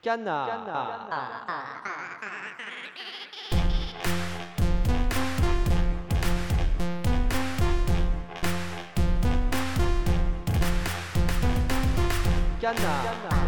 干呐干呐！干呐！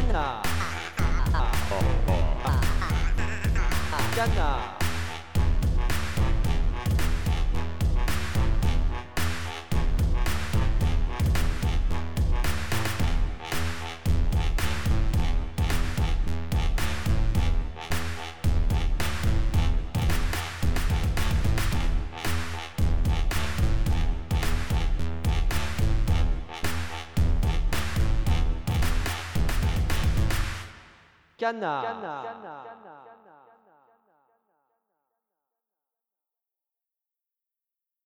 Jenna. Jenna. 天呐。天呐天呐天呐。